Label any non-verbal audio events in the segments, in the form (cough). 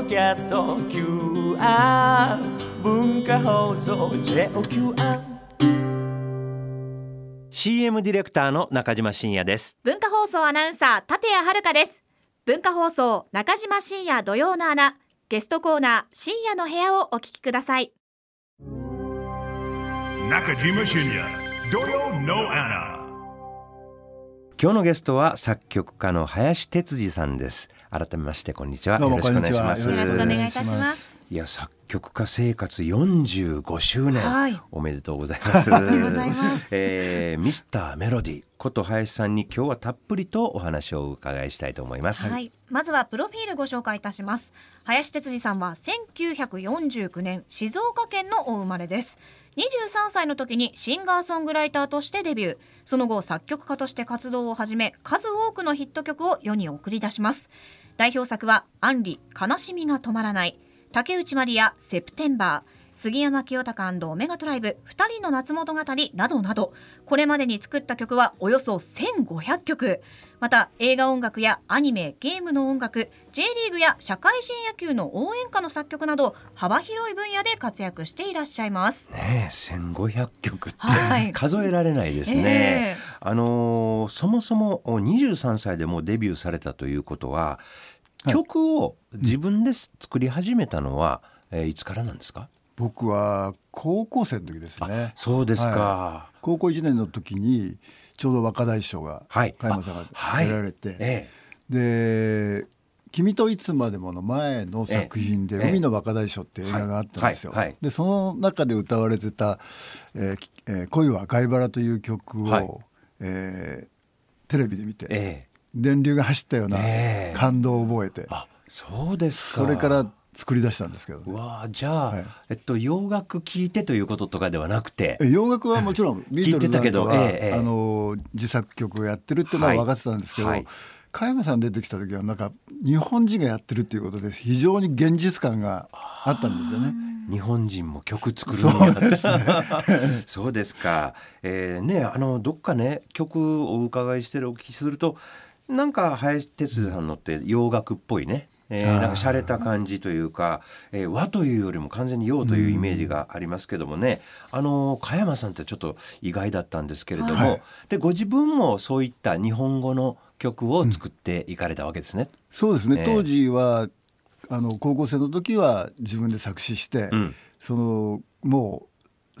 ドキャスト QR 文化放送 JOQR CM ディレクターの中島真也です。文化放送アナウンサー立谷遥です。文化放送中島真也土曜の穴ゲストコーナー深夜の部屋をお聞きください。中島深也土曜の穴今日のゲストは作曲家の林哲司さんです。改めましてこんにちは。どうもよろしくお願いします。こんにちは。よろしくお願いいたします。いや作曲家生活45周年、はい。おめでとうございます。(laughs) ありがとうございます。えーミスターメロディ。こと林さんに今日はたっぷりとお話をお伺いしたいと思います、はい、まずはプロフィールご紹介いたします。林哲司さんは1949年静岡県のお生まれです23歳の時にシンガーソングライターとしてデビュー。その後作曲家として活動を始め数多くのヒット曲を世に送り出します。代表作は「アンリ悲しみが止まらない」竹内まりや「セプテンバー」杉山清隆オメガトライブ二人の夏物語などなどこれまでに作った曲はおよそ1500曲。また映画音楽やアニメゲームの音楽 J リーグや社会人野球の応援歌の作曲など幅広い分野で活躍していらっしゃいます。ねえ1500曲ってはい。数えられないですね、あのーそもそも23歳でもうデビューされたということは、はい。曲を自分で作り始めたのは、えーいつからなんですか？僕は高校生の時ですね。そうですか、は高校1年の時にちょうど若大将がはい。加山さんがはい。出られて、えで「君といつまでも」の前の作品で「ええ。海の若大将」って映画があったんですよ。はい。はい。はい。でその中で歌われてた「えーきえー恋は赤いバラ」という曲を、はい。えーテレビで見て、ええ。電流が走ったようなええ。感動を覚えて、あそうですか。それから作り出したんですけどね、うわあじゃあ、はいえっと洋楽聴いてということとかではなくてえ洋楽はもちろん (laughs) ビートルズなんかは聞いてたけどえあの自作曲をやってるっていうのは分かってたんですけど、はいはい加山さん出てきた時はなんか日本人がやってるっていうことで非常に現実感があったんですよね。日本人も曲作るんそやうですね。(laughs) そうですか。えー、ねあのどっかね曲をお伺いしてるお聞きするとなんか林哲司さんのって洋楽っぽいね。えー、なんか洒落た感じというか、えー和というよりも完全に洋というイメージがありますけどもね、あの加山さんってちょっと意外だったんですけれども、はい。でご自分もそういった日本語の曲を作っていかれたわけですね。そうですね、ええ当時はあの高校生の時は自分で作詞して、うん。そのもう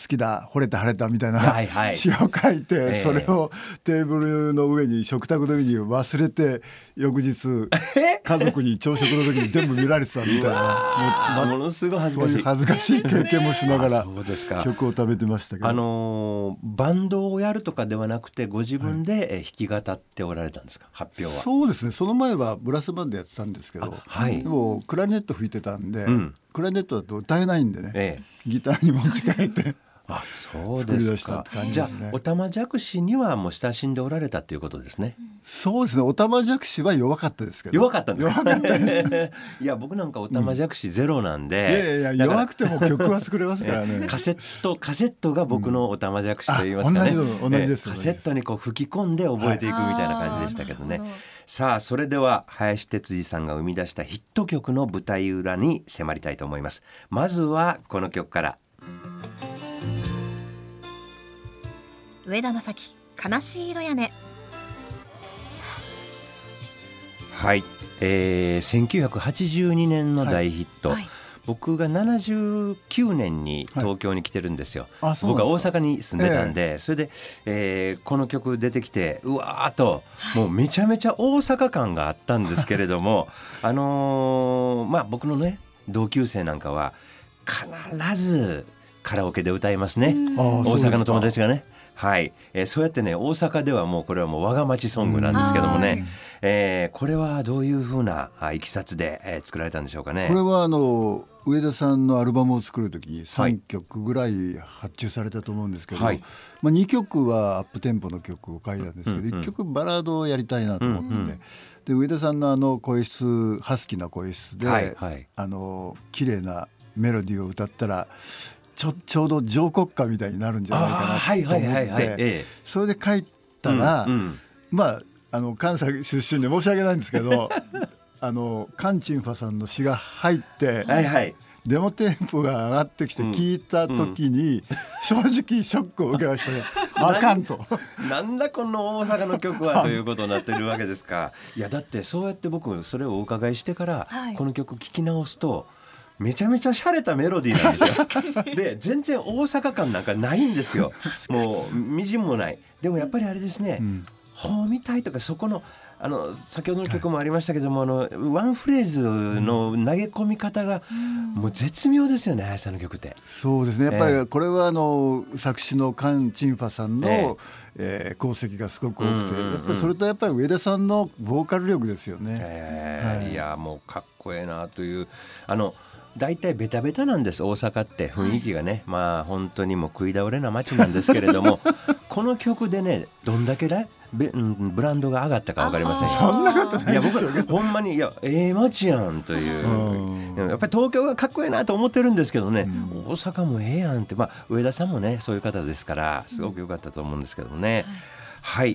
好きだ惚れた晴れたみたいな、はいはい。詩を書いて、ええ。それをテーブルの上に食卓の上に忘れて翌日家族に朝食の時に全部見られてたみたいな。あものすごい恥ずかしい。恥ずかしい経験もしながあら曲を食べてましたけど、あのーバンドをやるとかではなくてご自分でえー弾き語っておられたんですか？発表は。そうですね。その前はブラスバンドやってたんですけど、あはい。でもクラリネット吹いてたんで、うん。クラリネットだと歌えないんでね、ええ。ギターに持ち帰ってあそうですか。じじゃあおたまじゃくしにはもう親しんでおられたっていうことですね。そうですね。おたまじゃくしは弱かったですけど。弱かったんですか？弱かったです。(laughs) いや僕なんかおたまじゃくしゼロなんで、いやいやいや弱くても曲は作れますからね。(laughs) カセットカセットが僕のおたまじゃくしと言いますかね、あ同じですえーカセットにこう吹き込んで覚えていくみたいな感じでしたけどね、あーなるほどさあそれでは林哲司さんが生み出したヒット曲の舞台裏に迫りたいと思います。まずはこの曲から上田正樹悲しい色屋根。はい、えー、1982年の大ヒット、はい。僕が79年に東京に来てるんですよ、あそう僕は大阪に住んでたんで、それで、えーこの曲出てきてうわーっともうめちゃめちゃ大阪感があったんですけれども (laughs) あのーまあ僕のね同級生なんかは必ずカラオケで歌いますね、大阪の友達がね。はい、えーそうやってね大阪ではもうこれはもう我が町ソングなんですけどもね、えーこれはどういうふうなあいきさつで、えー作られたんでしょうかね。これはあの上田さんのアルバムを作る時にはい。3曲ぐらい発注されたと思うんですけど、はい。まあ、2曲はアップテンポの曲を書いたんですけど、うんうん1曲バラードをやりたいなと思ってて、うんうん。で上田さんのあの声質ハスキーな声質で、はいはい。あの綺麗なメロディーを歌ったらちょちょうど上国歌みたいになるんじゃないかはいなと思はいはいはい。って。えそれで書いたら、うんうん。まああの関西出身で申し訳ないんですけど (laughs) あのカンチンファさんの詩が入って、はいはい。デモテンポが上がってきてうん。聞いた時に、正直ショックを受けましたね。(laughs) あかんと。なんだこの大阪の曲は (laughs) ということになってるわけですか。いやだってそうやって僕それをお伺いしてから、はい。この曲聴き直すとめちゃめちゃ洒落たメロディーなんですよ。(laughs) で全然大阪感なんかないんですよ。もうみじんもない。でもやっぱりあれですね。うみたいとかそこのあの先ほどの曲もありましたけども、あのワンフレーズの投げ込み方がもう絶妙ですよね林さんの曲って。そうですねやっぱええりこれはあの作詞のカン・チンファさんの、えええ功績がすごく多くて、やっぱりそれとやっぱり上田さんのボーカル力ですよね。はいえーいやもうかっこええなというあの大体ベタベタなんです大阪って雰囲気がね、まあ本当にもう食い倒れな街なんですけれども (laughs) この曲でねどんだけだべうんブランドが上がったか分かりません？そんなことないいやでしょうけど。僕ほんまにいやええ街やんという。うん。やっぱり東京がかっこええなと思ってるんですけどね、大阪もええやんって。まあ上田さんもねそういう方ですからすごく良かったと思うんですけどもね。はい、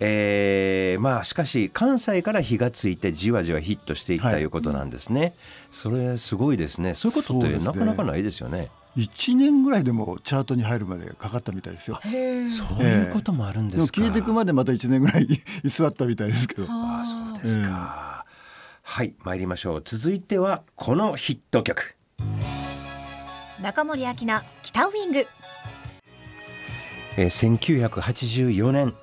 えーまあしかし関西から火がついてじわじわヒットしていったはいということなんですね。それすごいですね。そういうことってなかなかないですよね。1年ぐらいでもチャートに入るまでかかったみたいですよ。そういうこともあるんですか。消えていくまでまた1年ぐらい居 (laughs) 座ったみたいですけど。ああそうですか。はい参りましょう。続いてはこのヒット曲。中森明菜北ウイングえー、1984年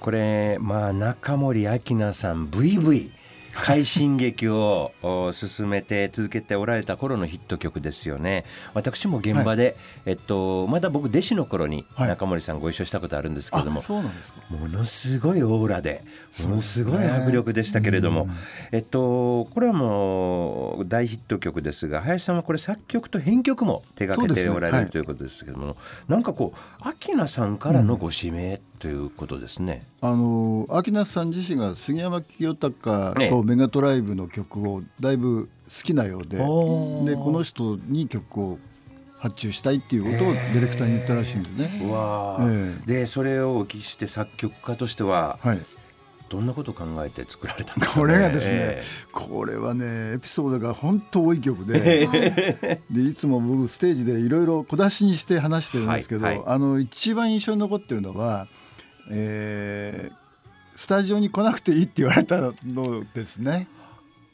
これまあ中森明菜さん VV 快進撃をお進めて続けておられた頃のヒット曲ですよね。私も現場で、えっと、まだ僕弟子の頃にはい。中森さんご一緒したことあるんですけれども、あそうなんですか。ものすごいオーラでものすごい迫力でしたけれども、えっとこれはもう大ヒット曲ですが林さんはこれ作曲と編曲も手掛けておられそうですね。はい。るということですけども、なんかこう明菜さんからのご指名ということですね。あの明菜さん自身が杉山清隆ええ。とメガトライブの曲をだいぶ好きなようで、おー。でこの人に曲を発注したいっていうことをディレクターに言ったらしいんですね。えーでそれをお聞きして作曲家としてははい。どんなことを考えて作られたんですか、ね、これがですね、えこれはねエピソードが本当多い曲ででいつも僕ステージでいろいろ小出しにして話してるんですけど、はいはい。あの一番印象に残ってるのは、えースタジオに来なくていいって言われたのですね。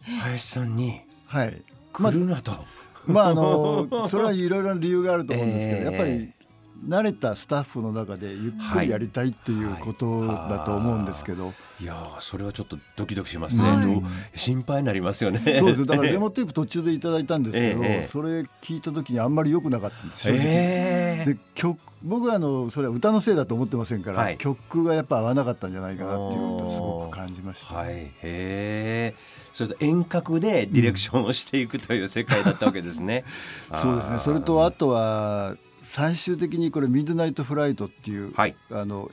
え林さんにはい。来るなと、まああの (laughs) それはいろいろな理由があると思うんですけど、ええやっぱり慣れたスタッフの中でゆっくりやりたいっていうことだと思うんですけど、い。やーそれはちょっとドキドキしますね、はい。心配になりますよね。そうですだからデモテープ途中でいただいたんですけど、ええそれ聞いた時にあんまり良くなかったんです正直。ええ。で曲僕はあのそれは歌のせいだと思ってませんから、はい。曲がやっぱ合わなかったんじゃないかなっていうことをすごく感じました。はい、へえ。それと遠隔でディレクションをしていくという世界だったわけですね。(laughs) そうですね。それとあとは最終的にこれ「ミッドナイト・フライト」っていう、はい。あの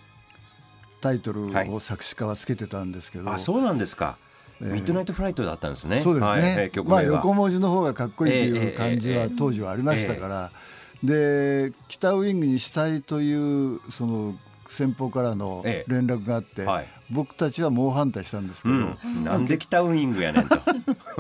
タイトルはい。を作詞家はつけてたんですけど、あ、そうなんですか。ええ。ミッドナイトフライトだったんですね。そうですね、はい。ええ曲まあ横文字の方がかっこいいとえいうえ感じはええ当時はありましたから、で北ウイングにしたいというその先方からのええ。連絡があって、はい。僕たちは猛反対したんですけど、うん、なんで北ウイングやねんと。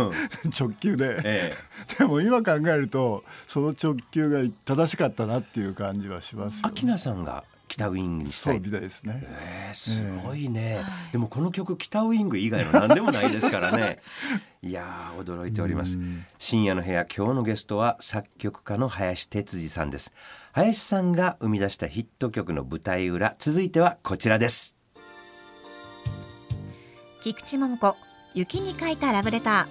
(laughs) 直球で、え (laughs) でも今考えるとその直球が正しかったなっていう感じはしますえ、よ、明菜さんが北ウイングにしたい。そうみ。たいですね。ええすごいね、でもこの曲北ウイング以外の何でもないですからね。(laughs) いやー驚いております。深夜の部屋今日のゲストは作曲家の林哲司さんです。林さんが生み出したヒット曲の舞台裏続いてはこちらです。菊池桃子雪に書いたラブレタ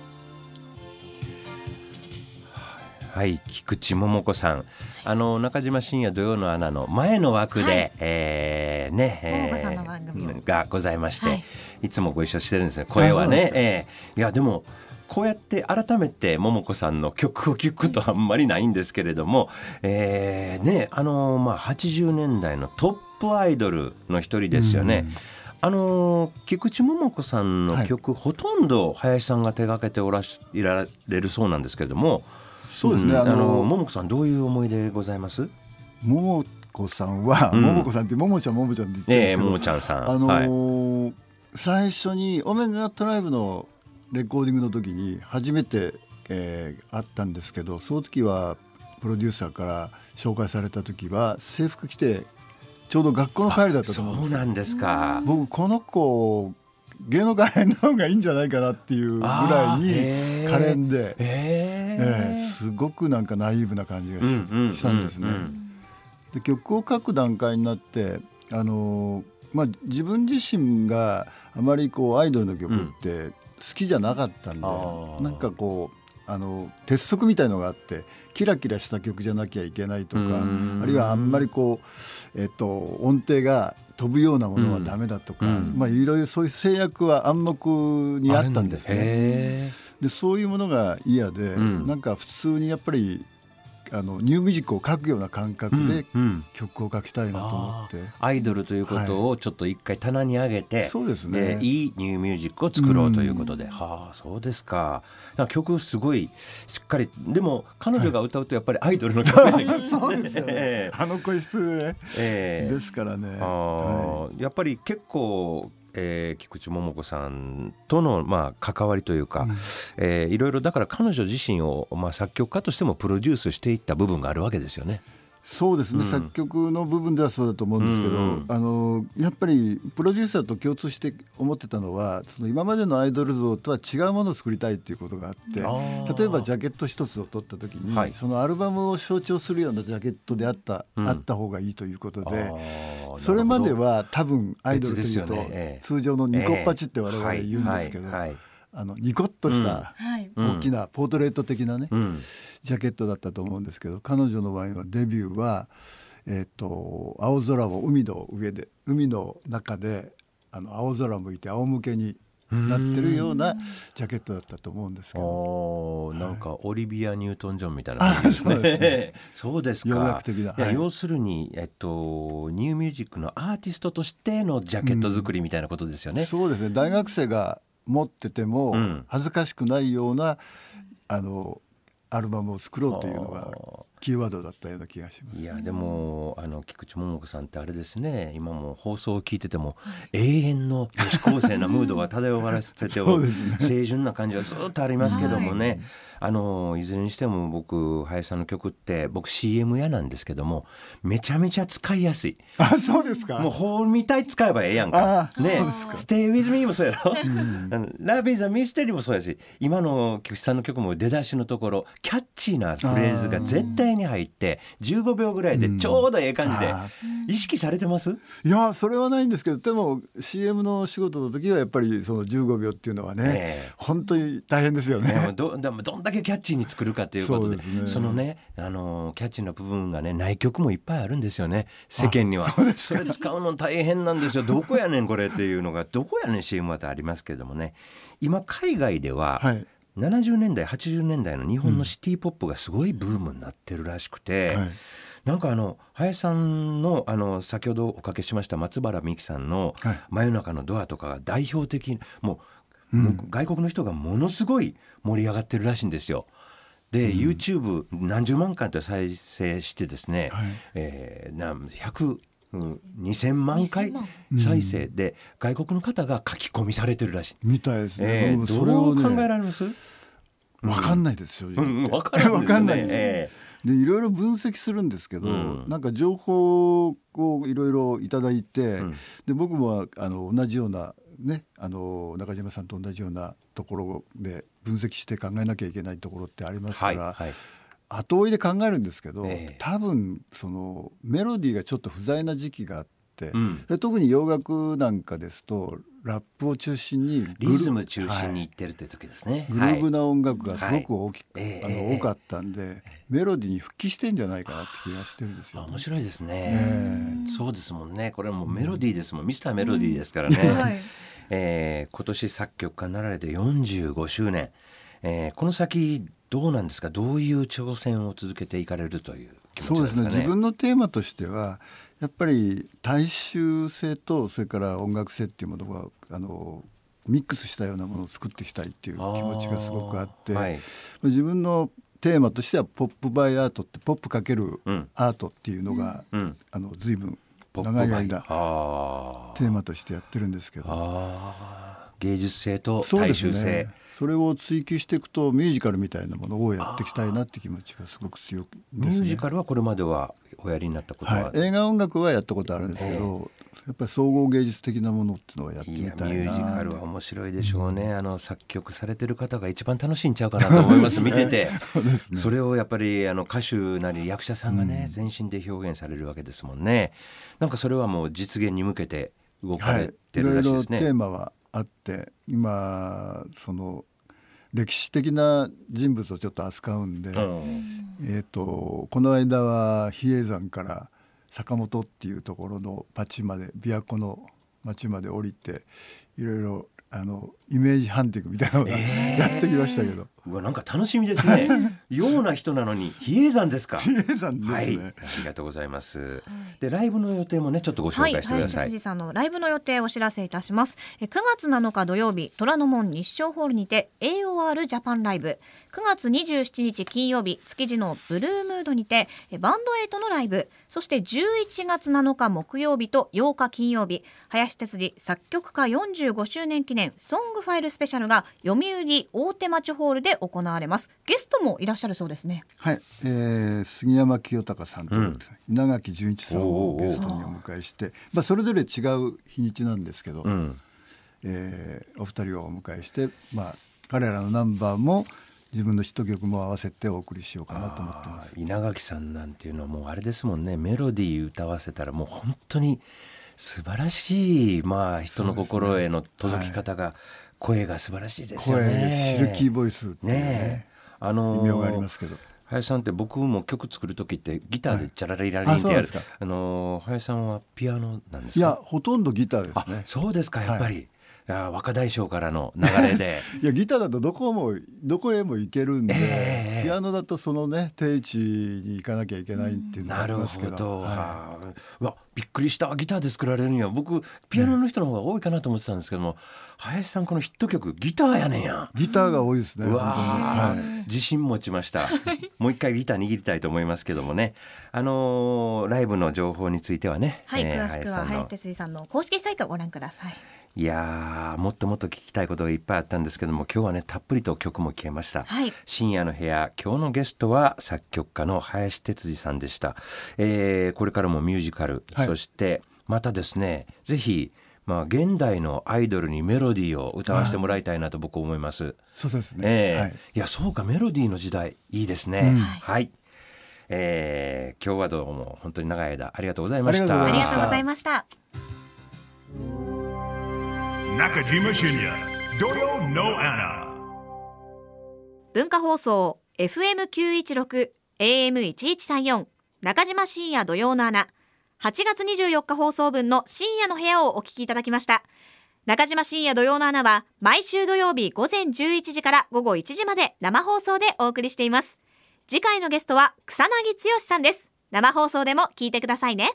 はい菊池桃子さん。あの中島深夜土曜の穴の前の枠で、はい。えーね、桃子さんの番組を。がございまして、はい。い、つもご一緒してるんですね声はね。えーいやでもこうやって改めて桃子さんの曲を聴くことはあんまりないんですけれども、えーねあのまあ、80年代のトップアイドルの一人ですよね。あの菊池桃子さんの曲、ほとんど林さんが手掛けておらしいられるそうなんですけれども。そうですね、んあの桃子さんどういう思い出ございます？桃子さんは、うん。桃子さんって桃ちゃん桃ちゃんって言ってるんええですけど、桃ちゃんさん。あのはい。ー最初にオメガトライブのレコーディングの時に初めて、えー会ったんですけどその時はプロデューサーから紹介された時は制服着てちょうど学校の帰りだったと思うんですよ。そうなんですか。僕この子芸能界の方がいいんじゃないかなっていうぐらいに可憐で、えええすごくなんかナイーブな感じがし,、たんですね。うんうん。で曲を書く段階になってあのーまあ、自分自身があまりこうアイドルの曲って好きじゃなかったんで、あー。なんかこうあの鉄則みたいのがあってキラキラした曲じゃなきゃいけないとかうん。あるいはあんまりこう、えっと、音程が飛ぶようなものはダメだとか、うん。まあ、いろいろそういう制約は暗黙にあったんですね。へでそういうものが嫌で、うん。なんか普通にやっぱりあのニューミュージックを書くような感覚でうんうん。曲を書きたいなと思って、アイドルということをちょっと一回棚に上げて、そうですね。えーいいニューミュージックを作ろうということで、うん。はあそうですか。曲すごいしっかりでも彼女が歌うとやっぱりアイドルの曲やねんけどそうですよね。(laughs) え。あの声質ねええ。ですからね。あはーやっぱり結構、えー菊池桃子さんとの、まあ、関わりというか、えーいろいろだから彼女自身を、まあ、作曲家としてもプロデュースしていった部分があるわけですよね。そうですね、うん。作曲の部分ではそうだと思うんですけど、うん。うんあのやっぱりプロデューサーと共通して思ってたのはその今までのアイドル像とは違うものを作りたいっていうことがあって例えばジャケット一つを取った時に、はい。そのアルバムを象徴するようなジャケットであった、うん。あった方がいいということあで。ーそれまでは多分アイドルというと、通常のニコッパチって我々言うんですけど、ええはいはいはい。あのニコッとした大きなポートレート的なね、ジャケットだったと思うんですけど彼女の場合はデビューは、えっと青空を海の上で海の中であの青空向いて仰向けになってるようなジャケットだったと思うんですけど。なんかオリビア・ニュートン・ジョンみたいな感じですね。あそうですね。そうです (laughs) か。要するにえっとニューミュージックのアーティストとしてのジャケット作りみたいなことですよね。そうですね。大学生が持っててもうん。恥ずかしくないようなあのアルバムを作ろうというのがキーワードだったような気がします。いやでもあの菊池桃子さんってあれですね。今も放送を聞いてても永遠の女子高生なムードが漂わせてて (laughs) ね。清純な感じはずっとありますけどもね、あのいずれにしても僕林さんの曲って僕 CM 屋なんですけどもめちゃめちゃ使いやすい。あそうですか。もう本みたい使えばええやんか。あね、Stay with me もそうやろ。(laughs) あの Love is a mystery もそうやし、今の菊池さんの曲も出だしのところ、キャッチーなフレーズが絶対に入って、15秒ぐらいでちょうどええ感じであ、意識されてます？いやそれはないんですけどでも CM の仕事の時はやっぱりその15秒っていうのはね、ええ。本当に大変ですよね。どでもどんだけキャッチーに作るかということでね。そのねあのキャッチーな部分がねない曲もいっぱいあるんですよね世間には。それ使うの大変なんですよ。どこやねんこれっていうのがどこやねん CM はってありますけどもね。今海外では、はい70年代80年代の日本のシティ・ポップがすごいブームになってるらしくて、はい。なんかあの林さんのあの先ほどおかけしました松原美樹さんのはい「真夜中のドア」とかが代表的もう,、もう外国の人がものすごい盛り上がってるらしいんですよ。で、YouTube 何十万回と再生してですね、はい。えーな100うん。2,000万回2000万。再生で外国の方が書き込みされてるらしい。みたいですね。えー僕それどうをね考えられます、わかんないです正直うん、からんないですえでいろいろ分析するんですけど、うん。なんか情報をいろいろいただいて、ん。で僕もあの同じようなねあの中島さんと同じようなところで分析して考えなきゃいけないところってありますから、はいはい後追いで考えるんですけど、ええ。多分そのメロディーがちょっと不在な時期があって、うん。で特に洋楽なんかですとラップを中心にグルリズム中心にいってるって時ですね。グルーブな音楽がすごく大きく、はい。ええあのええ。多かったんでメロディーに復帰してんじゃないかなって気がしてるんですよ、ね。あ面。白いですね、え。そうですもんね。これはもうメロディーですもん、ミスターメロディーですからね、はい。えー今年作曲家になられて45周年、えーこの先どうなんですか？どういう挑戦を続けていかれるという気持そうですすちでかね。ね自分のテーマとしてはやっぱり大衆性とそれから音楽性っていうものがあのミックスしたようなものを作っていきたいっていう気持ちがすごくあって、はい。自分のテーマとしてはポップバイアートってポップかけるうん。アートっていうのが、うん。あの随分長い間テーマとしてやってるんですけど芸術性と大衆性。ね。それを追求していくとミュージカルみたいなものをやっていきたいなって気持ちがすごく強くですね。ミュージカルはこれまではおやりになったことは、はい、映画音楽はやったことあるんですけど、やっぱり総合芸術的なものっていうのはやってみたいな。ミュージカルは面白いでしょうね、あの作曲されてる方が一番楽しいんちゃうかなと思います。見てて。(laughs) それをやっぱりあの歌手なり役者さんがね、全身で表現されるわけですもんね。なんかそれはもう実現に向けて動かはい。れ、ていろいろるらしいですね、テーマはあって今その歴史的な人物をちょっと扱うんで、うん。えー、とこの間は比叡山から坂本っていうところの町まで琵琶湖の町まで降りていろいろあのイメージハンティングみたいなのをやってきましたけど、うわなんか楽しみですね。(laughs) ような人なのに比叡山ですか。比叡山ですね、はい。ありがとうございます、でライブの予定もねちょっとご紹はい、介してください、林辻さんのライブの予定をお知らせいたします。え9月7日土曜日、虎ノ門日照ホールにて AOR ジャパンライブ。9月27日金曜日、築地のブルームードにてえバンドエイトのライブ。そして11月7日木曜日と8日金曜日、林哲司作曲家45周年記念ソングファイルスペシャルが読売大手町ホールで行われます。ゲストもいらっしゃるそうですね。はい、えー杉山清隆さんと、うん稲垣純一さんをゲストにお迎えして、まあ、それぞれ違う日にちなんですけど、うんえーお二人をお迎えして、まあ、彼らのナンバーも自分のヒット曲も合わせてお送りしようかなと思ってます。稲垣さんなんていうのはもうあれですもんねメロディー歌わせたらもう本当に素晴らしいまあ人の心への届き方が、声が素晴らしいですよ声ね。シルキーボイスねねえ。あのー異名がありますけど。林さんって僕も曲作る時ってギターでチャラリラリンってやる、はいああのー林さんはピアノなんですか？いやほとんどギターですあね。そうですかやっぱり、い。や若大将からの流れで。(laughs) いやギターだとどこもどこへも行けるんで、ええピアノだとそのね定位置に行かなきゃいけないっていうのがなるありますけど、ほど、ははあ。うわびっくりしたギターで作られるには僕ピアノの人の方が多いかなと思ってたんですけども、林さんこのヒット曲ギターやねんや。い、ギターが多いですね。うわはい。自信持ちました。(laughs) もう一回ギター握りたいと思いますけどもね。あのーライブの情報についてはね、はい、えー詳しくは林哲司さんの公式サイトをご覧ください。いやーもっともっと聞きたいことがいっぱいあったんですけども今日はねたっぷりと曲も聴けました、はい。深夜の部屋今日のゲストは作曲家の林哲司さんでした、えーこれからもミュージカル、はい。そしてまたですねぜひまあ現代のアイドルにメロディーを歌わせてもらいたいなと僕思います、そうですね。ええはい。い、やそうかメロディーの時代いいですね、はい、えー今日はどうも本当に長い間ありがとうございました。あありがとうごりがとうございました。Nakajima Shinya, Doyo No Anna. 文化放送 FM916 AM1134 中島深夜土曜の穴8月24日放送分の深夜の部屋をお聞きいただきました。中島深夜土曜の穴は毎週土曜日午前11時から午後1時まで生放送でお送りしています。次回のゲストは草薙剛さんです。生放送でも聞いてくださいね。